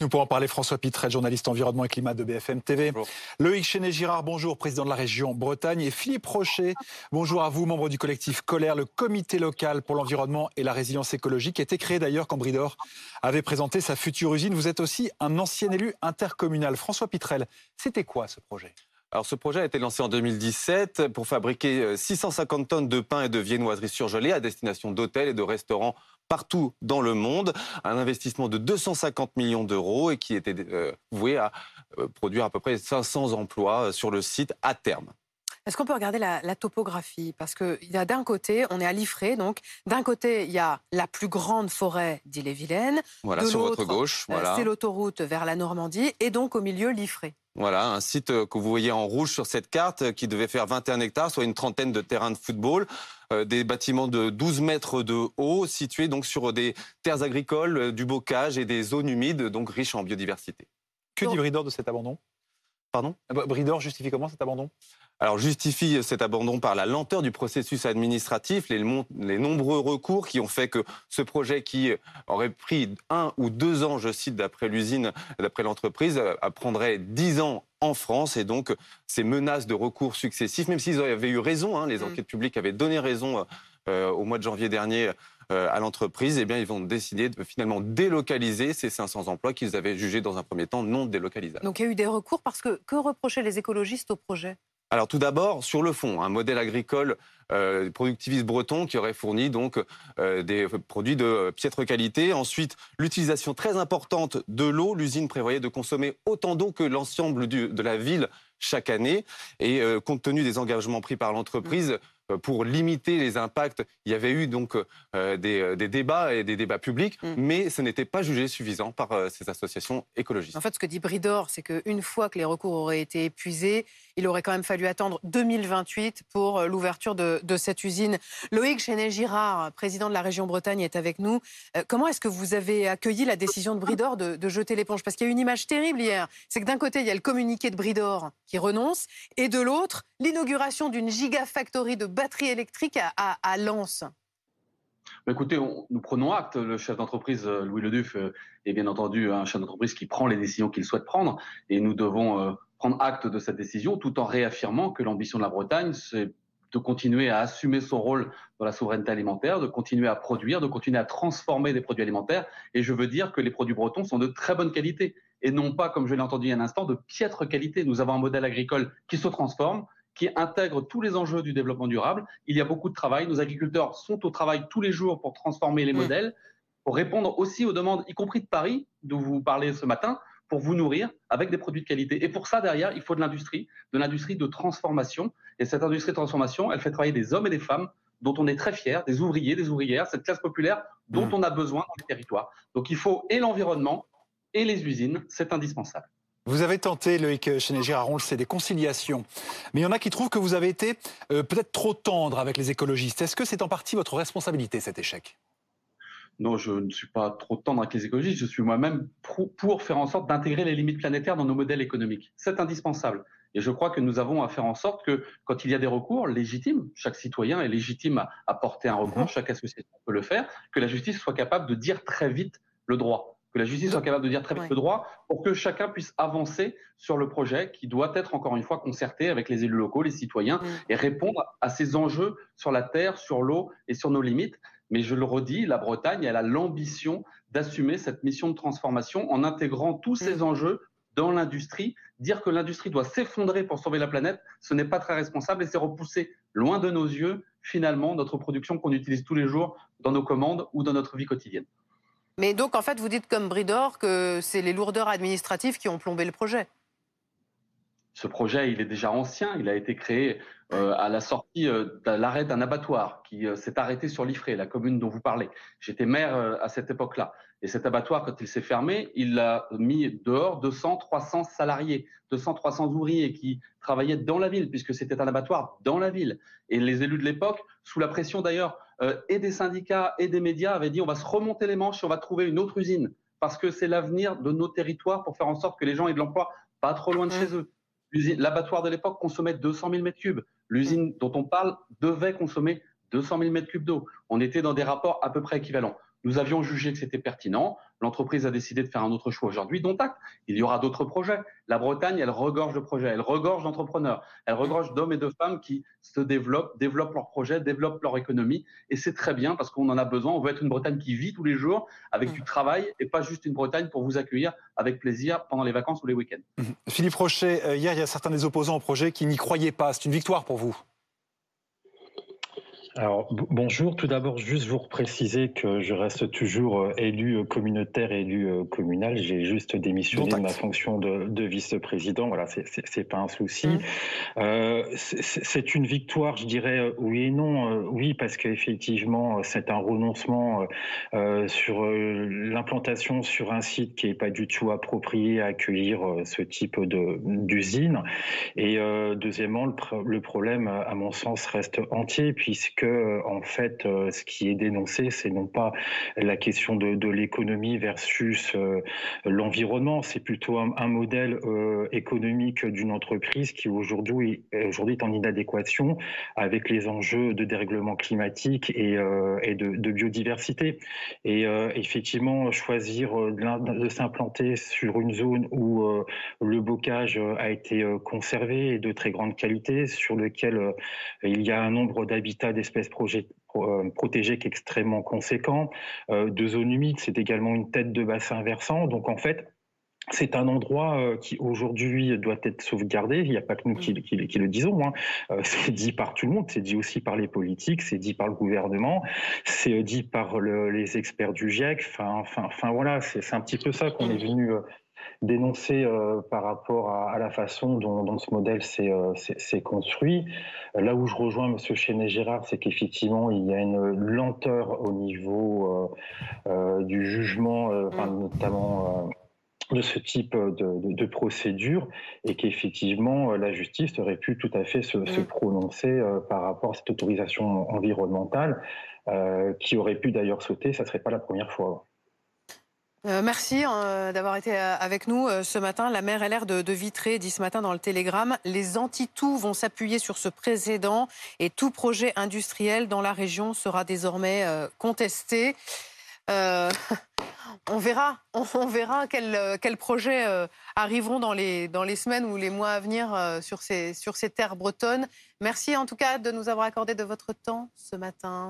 Nous pourrons parler François Pitrel, journaliste environnement et climat de BFM TV. Bonjour. Loïc Chenet-Girard, bonjour, président de la région Bretagne. Et Philippe Rocher, bonjour à vous, membre du collectif Colère, le comité local pour l'environnement et la résilience écologique, qui a été créé d'ailleurs quand Bridor avait présenté sa future usine. Vous êtes aussi un ancien élu intercommunal. François Pitrel, c'était quoi ce projet? Alors ce projet a été lancé en 2017 pour fabriquer 650 euh, tonnes de pain et de viennoiseries surgelées à destination d'hôtels et de restaurants partout dans le monde. Un investissement de 250 millions d'euros et qui était euh, voué à euh, produire à peu près 500 emplois sur le site à terme. Est-ce qu'on peut regarder la, topographie? Parce que y a d'un côté, on est à Liffré, donc d'un côté, il y a la plus grande forêt d'Ille-et-Vilaine. Voilà, sur votre gauche. Voilà. C'est l'autoroute vers la Normandie, et donc au milieu, Liffré. Voilà, un site euh, que vous voyez en rouge sur cette carte euh, qui devait faire 21 hectares, soit une trentaine de terrains de football, euh, des bâtiments de 12 mètres de haut situés donc sur des terres agricoles, du bocage et des zones humides, donc riches en biodiversité. Que dit Bridor de cet abandon? Pardon? Bridor justifie comment cet abandon? Alors justifie cet abandon par la lenteur du processus administratif, les, les, nombreux recours qui ont fait que ce projet qui aurait pris un ou deux ans, je cite d'après l'usine, d'après l'entreprise, euh, prendrait dix ans en France et donc ces menaces de recours successifs, même s'ils avaient eu raison, hein, les mm. enquêtes publiques avaient donné raison euh, au mois de janvier dernier euh, à l'entreprise, eh bien, ils vont décider de finalement délocaliser ces 500 emplois qu'ils avaient jugés dans un premier temps non délocalisables. Donc il y a eu des recours parce que que reprochaient les écologistes au projet? Alors tout d'abord, sur le fond, un modèle agricole euh, productiviste breton qui aurait fourni donc euh, des produits de piètre qualité. Ensuite, l'utilisation très importante de l'eau. L'usine prévoyait de consommer autant d'eau que l'ensemble de la ville chaque année. Et euh, compte tenu des engagements pris par l'entreprise, euh, pour limiter les impacts, il y avait eu donc euh, euh, des, débats et des débats publics, mm. mais ce n'était pas jugé suffisant par ces associations écologistes. En fait, ce que dit Bridor, c'est qu'une fois que les recours auraient été épuisés, il aurait quand même fallu attendre 2028 pour l'ouverture de, cette usine. Loïc Chenet-Girard, président de la région Bretagne, est avec nous. comment est-ce que vous avez accueilli la décision de Bridor de, de jeter l'éponge? Parce qu'il y a eu une image terrible hier. C'est que d'un côté, il y a le communiqué de Bridor qui renonce, et de l'autre, l'inauguration d'une gigafactory de batteries électriques à, à, bah, Écoutez, nous prenons acte. Le chef d'entreprise, euh, Louis Leduf, euh, est bien entendu un chef d'entreprise qui prend les décisions qu'il souhaite prendre. Et nous devons euh, prendre acte de cette décision tout en réaffirmant que l'ambition de la Bretagne, c'est de continuer à assumer son rôle dans la souveraineté alimentaire, de continuer à produire, de continuer à transformer des produits alimentaires. Et je veux dire que les produits bretons sont de très bonne qualité et non pas, comme je l'ai entendu il y a un instant, de piètre qualité. Nous avons un modèle agricole qui se transforme, qui intègre tous les enjeux du développement durable. Il y a beaucoup de travail. Nos agriculteurs sont au travail tous les jours pour transformer les mmh. modèles, pour répondre aussi aux demandes, y compris de Paris, d'où vous parlez ce matin, pour vous nourrir avec des produits de qualité. Et pour ça, derrière, il faut de l'industrie, de l'industrie de transformation. Et cette industrie de transformation, elle fait travailler des hommes et des femmes dont on est très fier, des ouvriers, des ouvrières, cette classe populaire dont mmh. on a besoin dans les territoires. Donc il faut et l'environnement et les usines, c'est indispensable. Vous avez tenté, Loïc Chenet-Girard, c'est des conciliations. Mais il y en a qui trouvent que vous avez été euh, peut-être trop tendre avec les écologistes. Est-ce que c'est en partie votre responsabilité, cet échec? Non, je ne suis pas trop tendre avec les écologistes. Je suis moi-même pour faire en sorte d'intégrer les limites planétaires dans nos modèles économiques. C'est indispensable. Et je crois que nous avons à faire en sorte que quand il y a des recours légitimes, chaque citoyen est légitime à, porter un recours, mhm. chaque association peut le faire, que la justice soit capable de dire très vite le droit que la justice soit capable de dire très vite le droit pour que chacun puisse avancer sur le projet qui doit être encore une fois concerté avec les élus locaux, les citoyens et répondre à ces enjeux sur la terre, sur l'eau et sur nos limites. Mais je le redis, la Bretagne, elle a l'ambition d'assumer cette mission de transformation en intégrant tous ces enjeux dans l'industrie. Dire que l'industrie doit s'effondrer pour sauver la planète, ce n'est pas très responsable et c'est repousser loin de nos yeux finalement notre production qu'on utilise tous les jours dans nos commandes ou dans notre vie quotidienne. Mais donc, en fait, vous dites comme Bridor que c'est les lourdeurs administratives qui ont plombé le projet. Ce projet, il est déjà ancien. Il a été créé euh, à la sortie euh, de l'arrêt d'un abattoir qui euh, s'est arrêté sur l'Ifré, la commune dont vous parlez. J'étais maire à cette époque-là. Et cet abattoir, quand il s'est fermé, il a mis dehors 200, 300 salariés, 200, 300 ouvriers qui travaillaient dans la ville, puisque c'était un abattoir dans la ville. Et les élus de l'époque, sous la pression d'ailleurs et des syndicats et des médias, avaient dit on va se remonter les manches et on va trouver une autre usine, parce que c'est l'avenir de nos territoires pour faire en sorte que les gens aient de l'emploi pas trop loin de mmh. chez eux. L'abattoir de l'époque consommait 200 000 m3. L'usine dont on parle devait consommer 200 000 m3 d'eau. On était dans des rapports à peu près équivalents. Nous avions jugé que c'était pertinent. L'entreprise a décidé de faire un autre choix aujourd'hui, dont acte. Il y aura d'autres projets. La Bretagne, elle regorge de projets, elle regorge d'entrepreneurs, elle regorge d'hommes et de femmes qui se développent, développent leurs projets, développent leur économie. Et c'est très bien parce qu'on en a besoin. On veut être une Bretagne qui vit tous les jours avec du travail et pas juste une Bretagne pour vous accueillir avec plaisir pendant les vacances ou les week-ends. Mmh. Philippe Rocher, euh, hier, il y a certains des opposants au projet qui n'y croyaient pas. C'est une victoire pour vous alors bonjour, tout d'abord juste vous préciser que je reste toujours euh, élu euh, communautaire, élu euh, communal. J'ai juste démissionné de ma fonction de, vice-président. Voilà, c'est pas un souci. Mmh. c'est une victoire, je dirais oui et non. oui, parce qu'effectivement c'est un renoncement sur l'implantation sur un site qui est pas du tout approprié à accueillir ce type d'usine. Et deuxièmement, le, le problème, à mon sens, reste entier puisque en fait, euh, ce qui est dénoncé, c'est non pas la question de, l'économie versus euh, l'environnement, c'est plutôt un, modèle euh, économique d'une entreprise qui aujourd'hui aujourd'hui est en inadéquation avec les enjeux de dérèglement climatique et, et de, biodiversité. Et effectivement, choisir de, s'implanter sur une zone où le bocage a été conservé et de très grande qualité, sur lequel il y a un nombre d'habitats espèces euh, protégées qui est extrêmement conséquent. Euh, de zones humides, c'est également une tête de bassin versant. Donc en fait, c'est un endroit euh, qui aujourd'hui doit être sauvegardé. Il n'y a pas que nous qui, le disons. Hein. c'est dit par tout le monde. C'est dit aussi par les politiques. C'est dit par le gouvernement. C'est dit par les experts du GIEC. Enfin, enfin, enfin voilà. C'est un petit peu ça qu'on est venu dénoncer euh, par rapport à, la façon dont, ce modèle s'est euh, construit. Là où je rejoins M. Chenet-Gérard, c'est qu'effectivement, il y a une lenteur au niveau euh, du jugement, mm. notamment de ce type de, procédure et qu'effectivement la justice aurait pu tout à fait se, se mm. prononcer par rapport à cette autorisation environnementale qui aurait pu d'ailleurs sauter, ça ne serait pas la première fois. Euh, merci euh, d'avoir été euh, avec nous ce matin. La maire LR de, de Vitré dit ce matin dans le Télégramme les anti-tout vont s'appuyer sur ce précédent et tout projet industriel dans la région sera désormais contesté. on verra, on, verra quels projets arriveront dans les, dans les semaines ou les mois à venir sur, ces, sur ces terres bretonnes. Merci en tout cas de nous avoir accordé de votre temps ce matin.